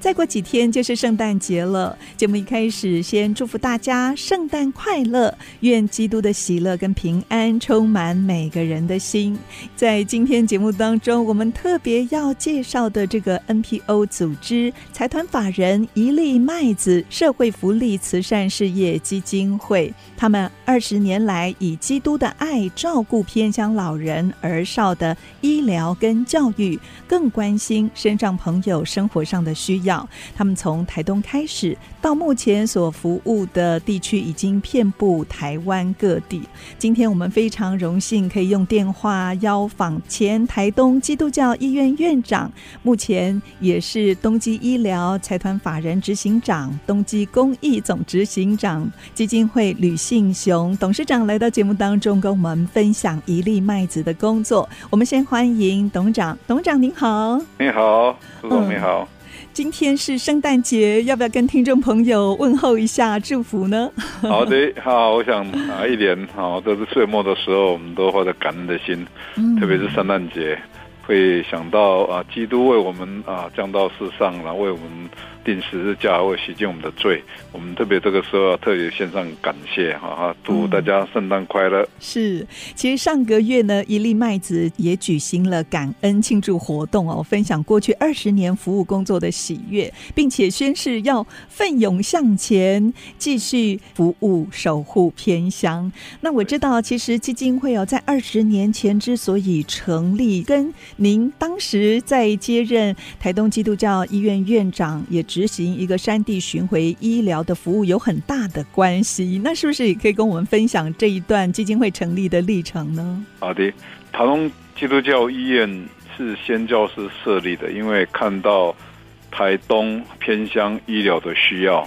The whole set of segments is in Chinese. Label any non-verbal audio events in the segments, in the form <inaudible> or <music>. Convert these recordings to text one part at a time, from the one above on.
再过几天就是圣诞节了。节目一开始，先祝福大家圣诞快乐，愿基督的喜乐跟平安充满每个人的心。在今天节目当中，我们特别要介绍的这个 NPO 组织财团法人一粒麦子社会福利慈善事业基金会，他们二十年来以基督的爱照顾偏乡老人、儿少的医疗跟教育，更关心身上朋友生活上的需要。他们从台东开始，到目前所服务的地区已经遍布台湾各地。今天我们非常荣幸可以用电话邀访前台东基督教医院院长，目前也是东基医疗财团法人执行长、东基公益总执行长基金会吕信雄董事长来到节目当中，跟我们分享一粒麦子的工作。我们先欢迎董事长，董事长您好，你好，苏总你好。嗯今天是圣诞节，要不要跟听众朋友问候一下、祝福呢？<laughs> 好的，好，我想啊，一年好都是岁末的时候，我们都怀着感恩的心，嗯、特别是圣诞节，会想到啊，基督为我们啊降到世上，然后为我们。定十字架或洗净我们的罪，我们特别这个时候要特别献上感谢哈哈，祝大家圣诞快乐。是，其实上个月呢，一粒麦子也举行了感恩庆祝活动哦，分享过去二十年服务工作的喜悦，并且宣誓要奋勇向前，继续服务守护偏乡。那我知道，其实基金会哦，在二十年前之所以成立，跟您当时在接任台东基督教医院院长也。执行一个山地巡回医疗的服务有很大的关系，那是不是也可以跟我们分享这一段基金会成立的历程呢？好的，台东基督教医院是先教士设立的，因为看到台东偏乡医疗的需要，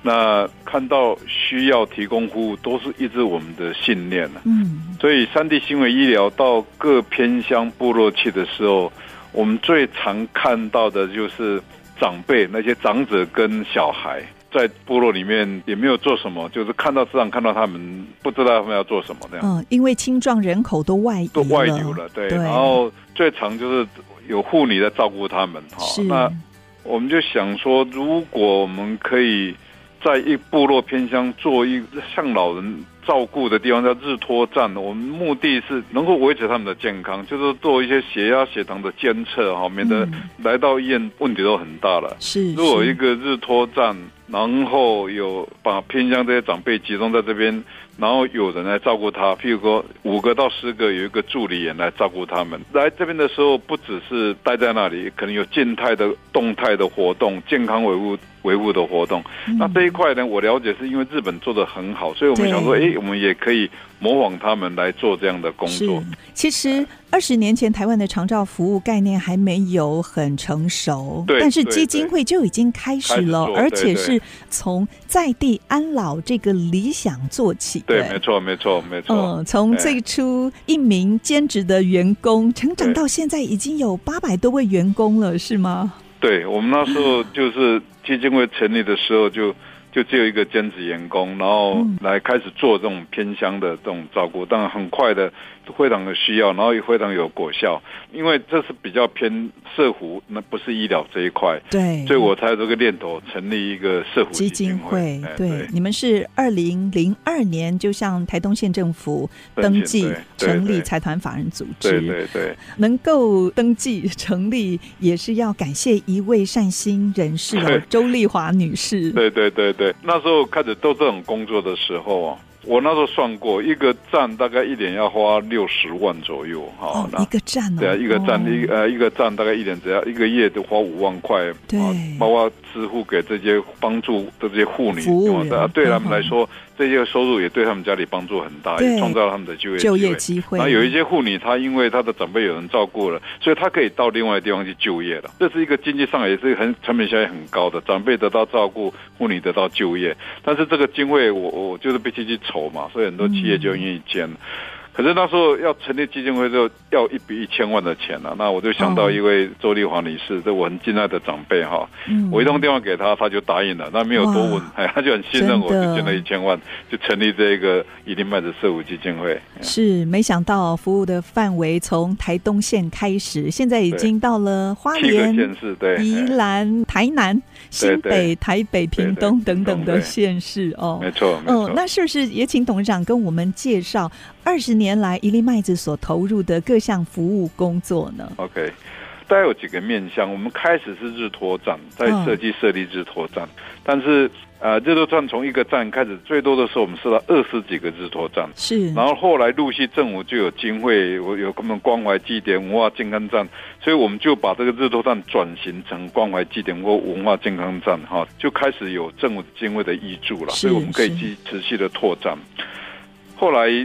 那看到需要提供服务，都是一直我们的信念。嗯，所以山地巡回医疗到各偏乡部落去的时候，我们最常看到的就是。长辈那些长者跟小孩在部落里面也没有做什么，就是看到自然看到他们不知道他们要做什么这样。嗯，因为青壮人口都外都外流了，对。对，然后最常就是有妇女在照顾他们哈。那我们就想说，如果我们可以在一部落偏乡做一像老人。照顾的地方叫日托站，我们目的是能够维持他们的健康，就是做一些血压、血糖的监测，哈，免得来到医院问题都很大了。是，如果一个日托站，然后有把偏乡这些长辈集中在这边。然后有人来照顾他，譬如说五个到十个有一个助理员来照顾他们。来这边的时候，不只是待在那里，可能有静态的、动态的活动，健康维护维护的活动。嗯、那这一块呢，我了解是因为日本做的很好，所以我们想说，哎，我们也可以模仿他们来做这样的工作。其实。二十年前，台湾的长照服务概念还没有很成熟，对，但是基金会就已经开始了，而且是从在地安老这个理想做起。对，没错，没错，没错。嗯，从最初一名兼职的员工，成长到现在已经有八百多位员工了，是吗？对，我们那时候就是基金会成立的时候就。就只有一个兼职员工，然后来开始做这种偏乡的这种照顾，但很快的非常的需要，然后也非常有果效，因为这是比较偏社福，那不是医疗这一块，对，所以我才有这个念头成立一个社福基金会。对，对你们是二零零二年就向台东县政府登记成立财团法人组织，对对对，能够登记成立也是要感谢一位善心人士哦，<laughs> 周丽华女士。对对对对。那时候开始做这种工作的时候啊，我那时候算过，一个站大概一年要花六十万左右哈。一个站哦？对啊，一个站一呃一个站大概一年只要一个月都花五万块，对，包括支付给这些帮助的这些妇女，对他们来说。这些收入也对他们家里帮助很大，也创造了他们的就业就业机会。那有一些妇女，她因为她的长辈有人照顾了，所以她可以到另外的地方去就业了。这是一个经济上也是很成本效益很高的，长辈得到照顾，妇女得到就业。但是这个经费我我就是必须去筹嘛，所以很多企业就愿意捐。可是那时候要成立基金会，就要一笔一千万的钱了，啊。那我就想到一位周丽华女士，这我很敬爱的长辈哈。嗯。我一通电话给她，她就答应了。那没有多问，哎，她就很信任我，就捐了一千万，就成立这个一粒麦子社福基金会。是，没想到服务的范围从台东县开始，现在已经到了花莲、县市，对，宜兰、台南、新北、台北、屏东等等的县市哦。没错，没错。嗯，那是不是也请董事长跟我们介绍二十年？年来，一粒麦子所投入的各项服务工作呢？OK，大概有几个面向。我们开始是日托站，在设计设立日托站，嗯、但是呃，日托站从一个站开始，最多的时候我们设了二十几个日托站。是，然后后来陆续政府就有经费，我有他们关怀祭典、文化健康站，所以我们就把这个日托站转型成关怀祭典或文化健康站，哈，就开始有政府经费的挹注了，所以我们可以继持续的拓展。后来。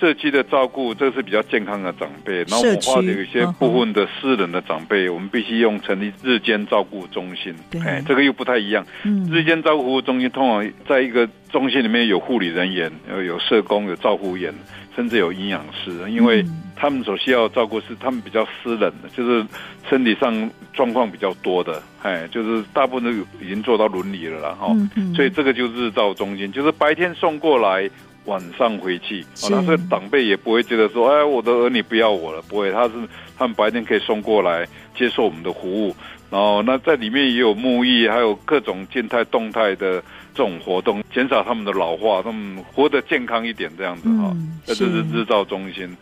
社区的照顾，这是比较健康的长辈。然后我们或者有一些部分的私人的长辈，我们必须用成立日间照顾中心。哎，这个又不太一样。日间照顾服务中心通常在一个中心里面有护理人员，有有社工，有照顾员，甚至有营养师，因为他们所需要照顾是他们比较私人的，就是身体上状况比较多的。哎，就是大部分都已经做到伦理了啦，哈。所以这个就是日照中心，就是白天送过来。晚上回去，哦，那这长辈也不会觉得说，哎，我的儿女不要我了，不会，他是他们白天可以送过来接受我们的服务，然后那在里面也有沐浴，还有各种静态动态的这种活动，减少他们的老化，他们活得健康一点这样子哈，嗯，这就是。日照中心。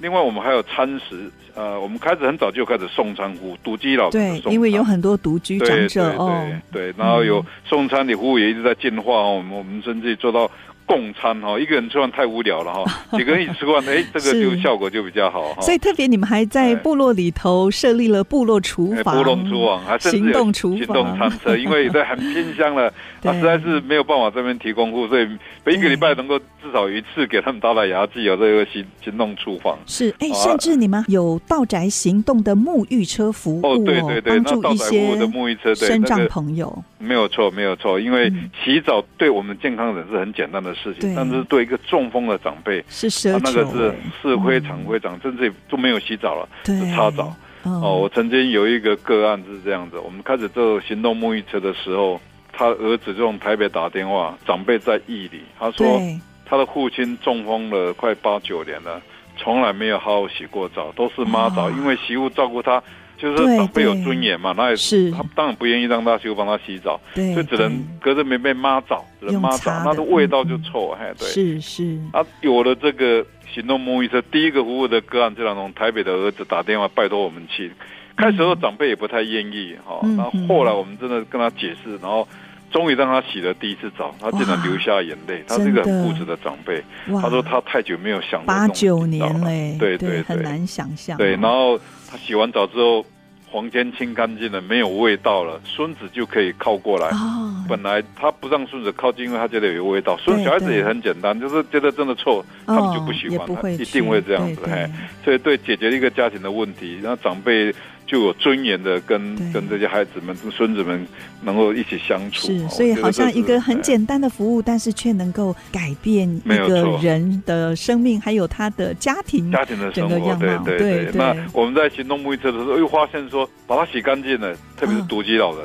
另外，我们还有餐食，呃，我们开始很早就开始送餐服务，独居老对，因为有很多独居长者对对对哦，对，然后有送餐的服务也一直在进化哦，我们我们甚至做到。共餐哈，一个人吃饭太无聊了哈，<laughs> 几个人一起吃饭，哎，这个就效果就比较好哈。所以特别你们还在部落里头设立了部落厨房，部落厨房还行动厨房、行动餐车，<laughs> 因为在很偏乡了，他实在是没有办法这边提供服务，所以每一个礼拜能够至少一次给他们打打牙祭，有这个行行动厨房。是，哎，甚至你们有道宅行动的沐浴车服务哦，对对对，帮助一些的沐浴车，对身障朋友。没有错，没有错，因为洗澡对我们健康人是很简单的事情，但是对一个中风的长辈，是奢求，那个是是非常非常，甚至都没有洗澡了，是擦澡。哦，我曾经有一个个案是这样子，我们开始做行动沐浴车的时候，他儿子就从台北打电话，长辈在义里，他说他的父亲中风了快八九年了，从来没有好好洗过澡，都是妈澡，因为媳妇照顾他。就是长辈有尊严嘛，那也是。他当然不愿意让他媳妇帮他洗澡，所以只能隔着棉被妈澡，只能妈澡，那的味道就臭，嘿，对，是是。啊，有了这个行动沐浴车，第一个服务的个案，就让从台北的儿子打电话拜托我们去，开始的时候长辈也不太愿意哈，然后后来我们真的跟他解释，然后终于让他洗了第一次澡，他竟然流下眼泪，他是一个很固执的长辈，他说他太久没有想八九年嘞，对对，很难想象，对，然后。他洗完澡之后，房间清干净了，没有味道了，孙子就可以靠过来。哦、本来他不让孙子靠近，因为他觉得有味道。孙小孩子也很简单，就是觉得真的臭，他们就不喜欢，他一定会这样子。嘿，所以对解决一个家庭的问题，然后长辈。就有尊严的跟跟这些孩子们、孙子们能够一起相处，是，所以好像一个很简单的服务，但是却能够改变一个人的生命，还有他的家庭家庭的生活。对对对。那我们在行动沐浴车的时候，又发现说，把它洗干净了，特别是独居老人，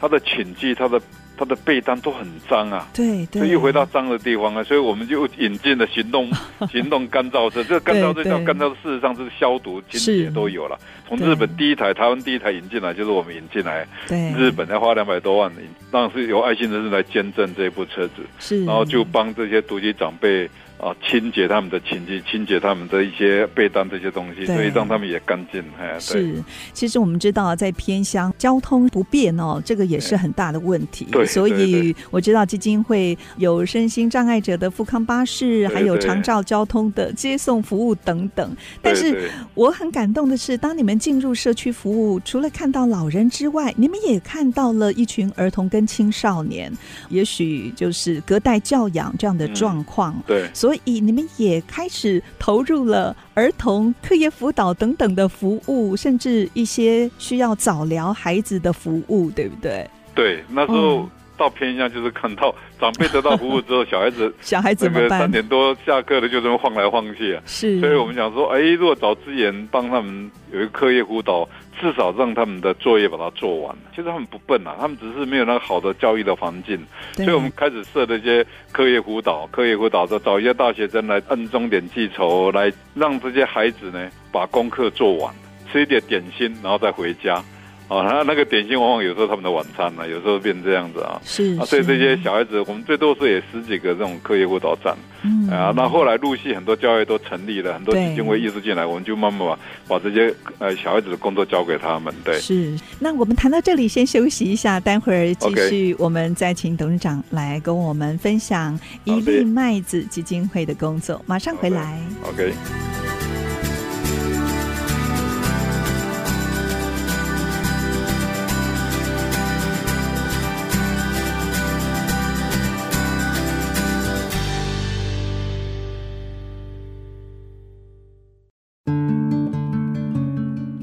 他的寝具，他的。他的被单都很脏啊，对，对，所以又回到脏的地方啊，所以我们就引进了行动 <laughs> 行动干燥车。这个干燥车叫干燥，事实上是消毒清洁都有了。从日本第一台，台湾第一台引进来，就是我们引进来。对，日本要花两百多万，当然是由爱心人士来捐赠这部车子，是，然后就帮这些独居长辈。啊，清洁他们的寝具，清洁他们的一些被单这些东西，所以让他们也干净。哎，是，其实我们知道，在偏乡交通不便哦，这个也是很大的问题。对，所以我知道基金会有身心障碍者的富康巴士，还有长照交通的接送服务等等。但是我很感动的是，当你们进入社区服务，除了看到老人之外，你们也看到了一群儿童跟青少年，也许就是隔代教养这样的状况。对，所以。你们也开始投入了儿童课业辅导等等的服务，甚至一些需要早疗孩子的服务，对不对？对，那时候到偏向就是看到长辈得到服务之后，<laughs> 小孩子小孩子那个三点多下课了就这么晃来晃去啊。是，所以我们想说，哎，如果找资源帮他们有一个课业辅导，至少让他们的作业把它做完。其实他们不笨啊，他们只是没有那个好的教育的环境。所以我们开始设这些课业辅导，课业辅导的找一些大学生来按钟点计酬，来让这些孩子呢把功课做完，吃一点点心，然后再回家。哦，那那个点心往往有时候他们的晚餐呢，有时候变成这样子啊。是，啊，所以这些小孩子，我们最多是也十几个这种课业辅导站。嗯。啊，那后来陆续很多教会都成立了，很多基金会意识进来，我们就慢慢把把这些呃小孩子的工作交给他们。对。是。那我们谈到这里，先休息一下，待会儿继续，我们再请董事长来跟我们分享一粒麦子基金会的工作。马上回来。OK。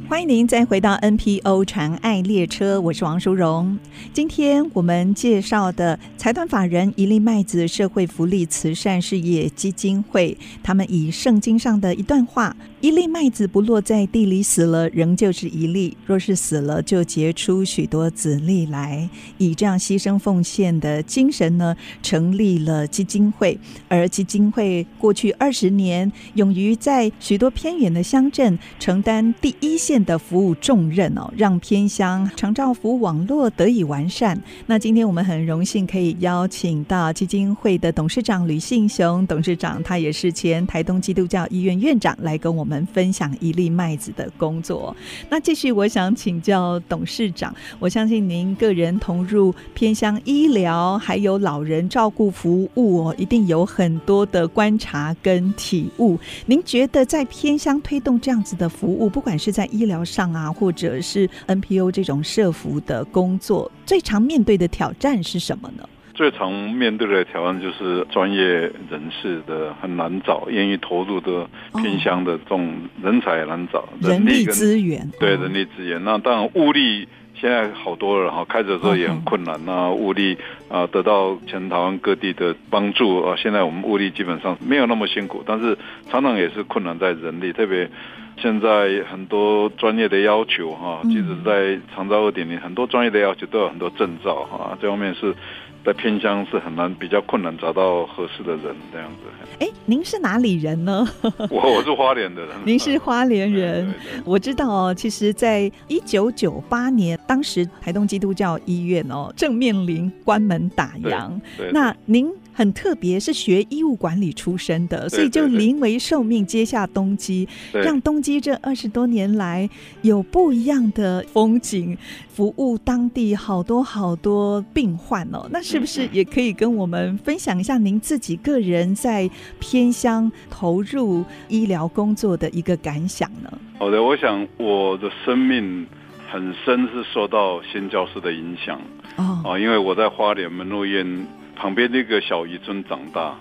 欢迎您再回到 NPO 传爱列车，我是王淑荣。今天我们介绍的财团法人一粒麦子社会福利慈善事业基金会，他们以圣经上的一段话。一粒麦子不落在地里死了，仍旧是一粒；若是死了，就结出许多子粒来。以这样牺牲奉献的精神呢，成立了基金会。而基金会过去二十年，勇于在许多偏远的乡镇承担第一线的服务重任哦，让偏乡长照服务网络得以完善。那今天我们很荣幸可以邀请到基金会的董事长吕信雄董事长，他也是前台东基督教医院院长，来跟我们。们分享一粒麦子的工作。那继续，我想请教董事长，我相信您个人投入偏乡医疗还有老人照顾服务哦，一定有很多的观察跟体悟。您觉得在偏乡推动这样子的服务，不管是在医疗上啊，或者是 NPO 这种社服的工作，最常面对的挑战是什么呢？最常面对的挑战就是专业人士的很难找，愿意投入的偏乡的这种人才难找，人力资源对人力资源。那当然物力现在好多了哈，开始的时候也很困难。那物力啊，得到全台湾各地的帮助啊，现在我们物力基本上没有那么辛苦，但是常常也是困难在人力，特别现在很多专业的要求哈，即使在长照二点零，很多专业的要求都有很多证照哈，这方面是。在偏乡是很难，比较困难找到合适的人这样子。哎，您是哪里人呢？<laughs> 我我是花莲的人。您是花莲人，对对对，我知道哦。其实，在一九九八年，当时台东基督教医院哦正面临关门打烊，那您。很特别，是学医务管理出身的，所以就临危受命接下东基，让东基这二十多年来有不一样的风景，服务当地好多好多病患哦。那是不是也可以跟我们分享一下您自己个人在偏乡投入医疗工作的一个感想呢？好的，我想我的生命很深是受到新教师的影响哦，因为我在花莲门诺院。旁边那个小渔村长大，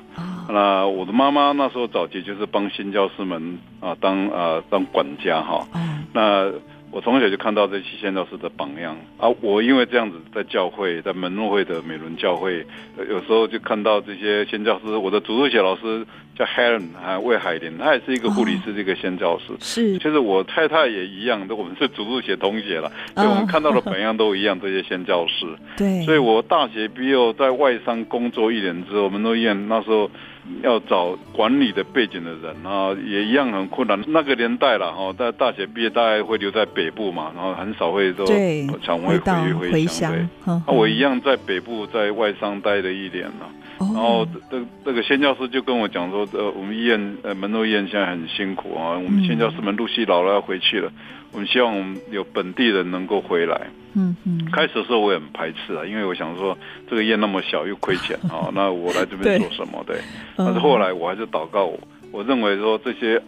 那我的妈妈那时候早期就是帮新教师们啊当啊当管家哈，那。我从小就看到这些先教师的榜样啊！我因为这样子在教会，在门诺会的美伦教会，有时候就看到这些先教师。我的主日学老师叫 Helen，啊魏海林，他也是一个护理师，这个先教师。是，其实我太太也一样，我们是主日学同学了，所以我们看到的榜样都一样。这些先教师，<laughs> 对，所以我大学毕业在外商工作一年之后，门诺院那时候。要找管理的背景的人啊，也一样很困难。那个年代了哈，在大学毕业大概会留在北部嘛，然后很少会都常会回回乡。对，那我一样在北部在外商待了一年了。然后这这个宣教师就跟我讲说，呃，我们医院呃门诺医院现在很辛苦啊，我们宣教师们陆续老了要回去了，我们希望我们有本地人能够回来。嗯嗯，开始的时候我也很排斥啊，因为我想说这个院那么小又亏钱啊，<laughs> 那我来这边做什么？对，但是后来我还是祷告，我认为说这些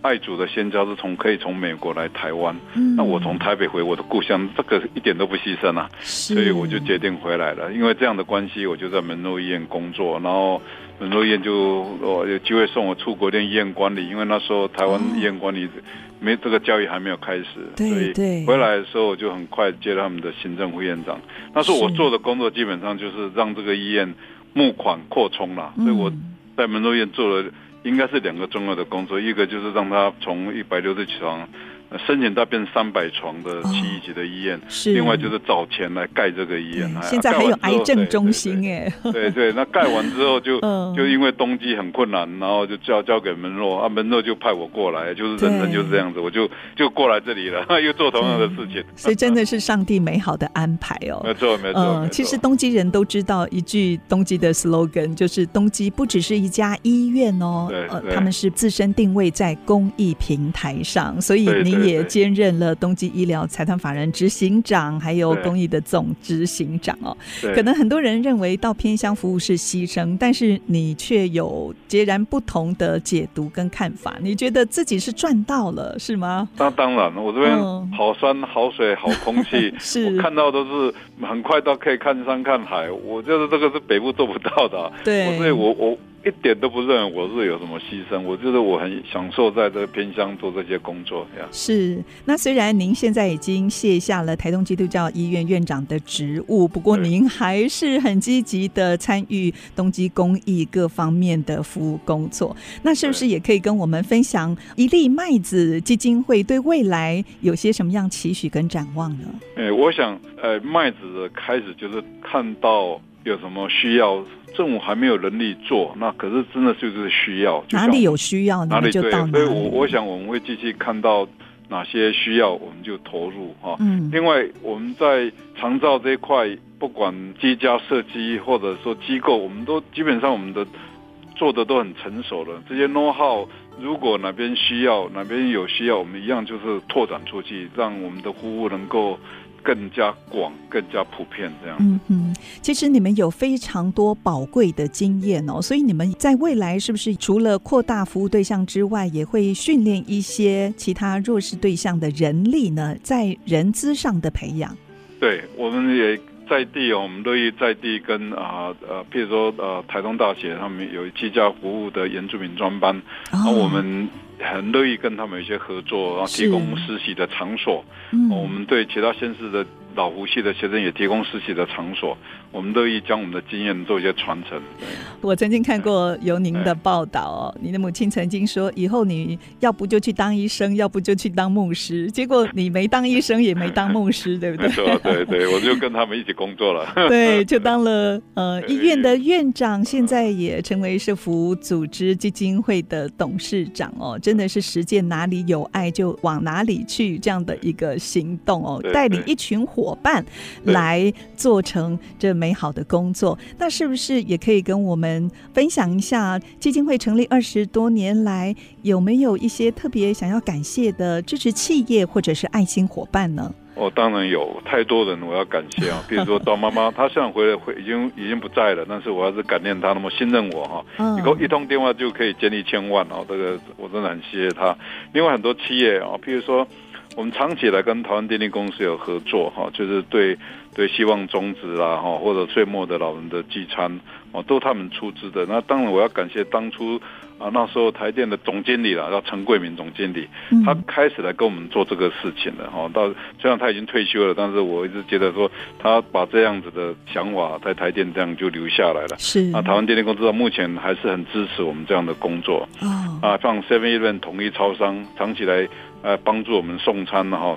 爱祖的鲜椒是从可以从美国来台湾，嗯、那我从台北回我的故乡，这个一点都不牺牲啊，所以我就决定回来了。因为这样的关系，我就在门诺医院工作，然后门诺医院就哦有机会送我出国练医院管理，因为那时候台湾医院管理没这个教育还没有开始，所以回来的时候我就很快接了他们的行政副院长。那时候我做的工作基本上就是让这个医院募款扩充了，所以我在门诺医院做了。应该是两个重要的工作，一个就是让他从一百六十床。申请到变三百床的七一级的医院，是另外就是找钱来盖这个医院。现在还有癌症中心哎，对对，那盖完之后就 <laughs> 就因为冬季很困难，然后就交交给门诺啊，门诺就派我过来，就是人生就是这样子，我就就过来这里了，<laughs> 又做同样的事情。所以真的是上帝美好的安排哦。没错没错。其实东基人都知道一句东基的 slogan，就是东基不只是一家医院哦，呃，他们是自身定位在公益平台上，所以你。也兼任了东基医疗财团法人执行长，还有公益的总执行长哦。可能很多人认为到偏乡服务是牺牲，但是你却有截然不同的解读跟看法。你觉得自己是赚到了，是吗？那当然了，我这边好山好水好空气，是 <laughs> 我看到都是很快到可以看山看海。我觉得这个是北部做不到的，对，所以我我。一点都不认为我是有什么牺牲，我觉得我很享受在这个偏乡做这些工作呀。是，那虽然您现在已经卸下了台东基督教医院院长的职务，不过您还是很积极的参与东基公益各方面的服务工作。那是不是也可以跟我们分享一粒麦子基金会对未来有些什么样期许跟展望呢？哎，我想，呃，麦子的开始就是看到有什么需要。政府还没有能力做，那可是真的就是需要。哪里有需要，哪里就到哪里。所以我我想我们会继续看到哪些需要，我们就投入哈。嗯。另外，我们在长照这一块，不管居家设计或者说机构，我们都基本上我们的做的都很成熟了。这些 know how，如果哪边需要，哪边有需要，我们一样就是拓展出去，让我们的服务能够。更加广、更加普遍，这样。嗯嗯，其实你们有非常多宝贵的经验哦，所以你们在未来是不是除了扩大服务对象之外，也会训练一些其他弱势对象的人力呢？在人资上的培养。对，我们也在地哦，我们乐意在地跟啊呃，譬如说呃，台东大学他们有居家服务的原住民专班，然后我们。很乐意跟他们有一些合作，然后提供实习的场所。嗯，我们对其他县市的老胡系的学生也提供实习的场所。我们乐意将我们的经验做一些传承。我曾经看过有您的报道哦，你的母亲曾经说，以后你要不就去当医生，要不就去当牧师。结果你没当医生，也没当牧师，对不对？<laughs> 对对对，我就跟他们一起工作了。<laughs> 对，<laughs> 就当了呃医院的院长，现在也成为社福组织基金会的董事长哦。真的是实践哪里有爱就往哪里去这样的一个行动哦，带领一群伙伴来做成这。美好的工作，那是不是也可以跟我们分享一下？基金会成立二十多年来，有没有一些特别想要感谢的支持企业或者是爱心伙伴呢？哦，当然有，太多人我要感谢啊。<laughs> 比如说，到妈妈，她现在回来回已经已经不在了，但是我还是感念她那么信任我哈。以后一通电话就可以捐一千万哦，这个我真的很谢谢她。另外很多企业啊，譬如说。我们长期来跟台湾电力公司有合作哈，就是对对希望种子啦哈，或者岁末的老人的聚餐哦，都他们出资的。那当然我要感谢当初啊那时候台电的总经理啦，叫陈桂明总经理，他开始来跟我们做这个事情的哈。到虽然他已经退休了，但是我一直觉得说他把这样子的想法在台电这样就留下来了。是啊，台湾电力公司到目前还是很支持我们这样的工作。啊，像 Seven Eleven 统一超商，长期来。呃，帮助我们送餐哈，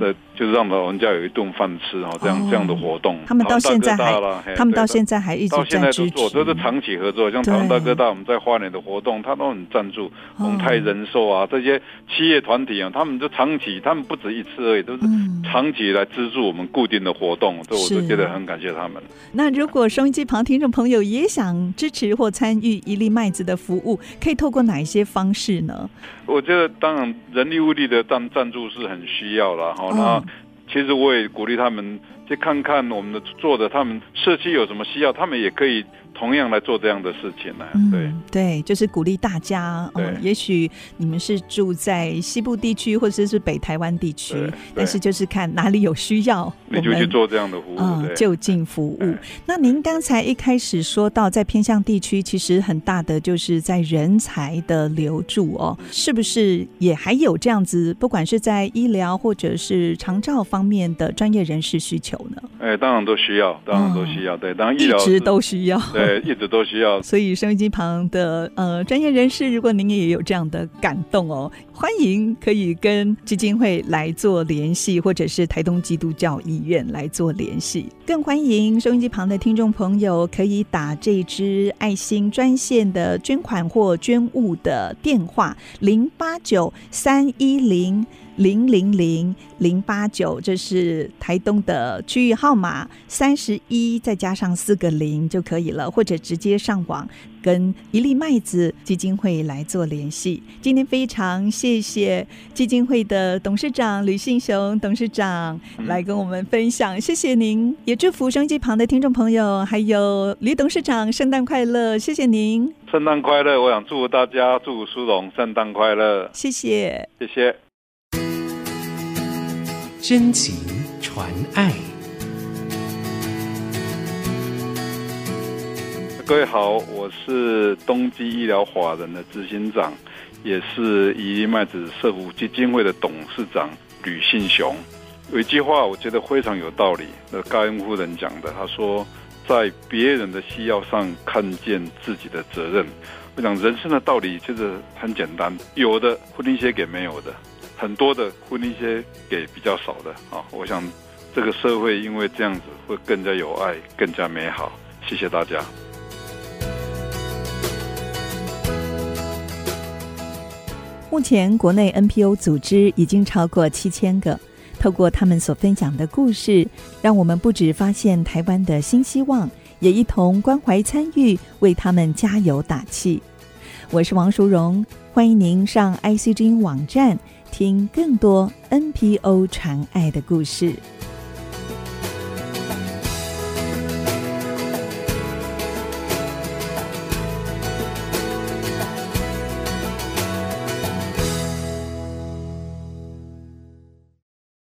呃，就是让老人家有一顿饭吃哈，这样这样的活动。他们到现在还，他们到现在还一直在都做，都是长期合作。像台湾大哥大，我们在花莲的活动，他都很赞助。宏泰人寿啊，这些企业团体啊，他们就长期，他们不止一次而已，都是长期来资助我们固定的活动。这我都觉得很感谢他们。那如果收音机旁听众朋友也想支持或参与一粒麦子的服务，可以透过哪一些方式呢？我觉得，当然人力物力的赞赞助是很需要的哈。那其实我也鼓励他们去看看我们的做的，他们社区有什么需要，他们也可以同样来做这样的事情呢？对、嗯、对，就是鼓励大家。哦，也许你们是住在西部地区或者是北台湾地区，但是就是看哪里有需要，你就去做这样的服务，嗯，就近服务。那您刚才一开始说到，在偏向地区，其实很大的就是在人才的留住哦，是不是也还有这样子？不管是在医疗或者是长照方面的专业人士需求呢？哎，当然都需要，当然都需要。嗯、对，当然医疗一直都需要。对，一直都需要。所以收音机旁的呃专业人士，如果您也有这样的感动哦，欢迎可以跟基金会来做联系，或者是台东基督教医院来做联系。更欢迎收音机旁的听众朋友可以打这支爱心专线的捐款或捐物的电话零八九三一零。零零零零八九，这是台东的区域号码，三十一再加上四个零就可以了，或者直接上网跟一粒麦子基金会来做联系。今天非常谢谢基金会的董事长吕信雄董事长来跟我们分享，谢谢您，也祝福收音机旁的听众朋友还有吕董事长圣诞快乐，谢谢您，圣诞快乐，我想祝福大家，祝福苏荣圣诞快乐，谢谢，谢谢。真情传爱，各位好，我是东基医疗法人的执行长，也是一粒麦子社福基金会的董事长吕信雄。有一句话，我觉得非常有道理，那盖恩夫人讲的，她说，在别人的需要上看见自己的责任。我讲人生的道理就是很简单，有的会分一些给没有的。很多的分一些给比较少的啊，我想这个社会因为这样子会更加有爱，更加美好。谢谢大家。目前国内 NPO 组织已经超过七千个，透过他们所分享的故事，让我们不止发现台湾的新希望，也一同关怀参与，为他们加油打气。我是王淑荣，欢迎您上 ICG 网站。听更多 NPO 传爱的故事。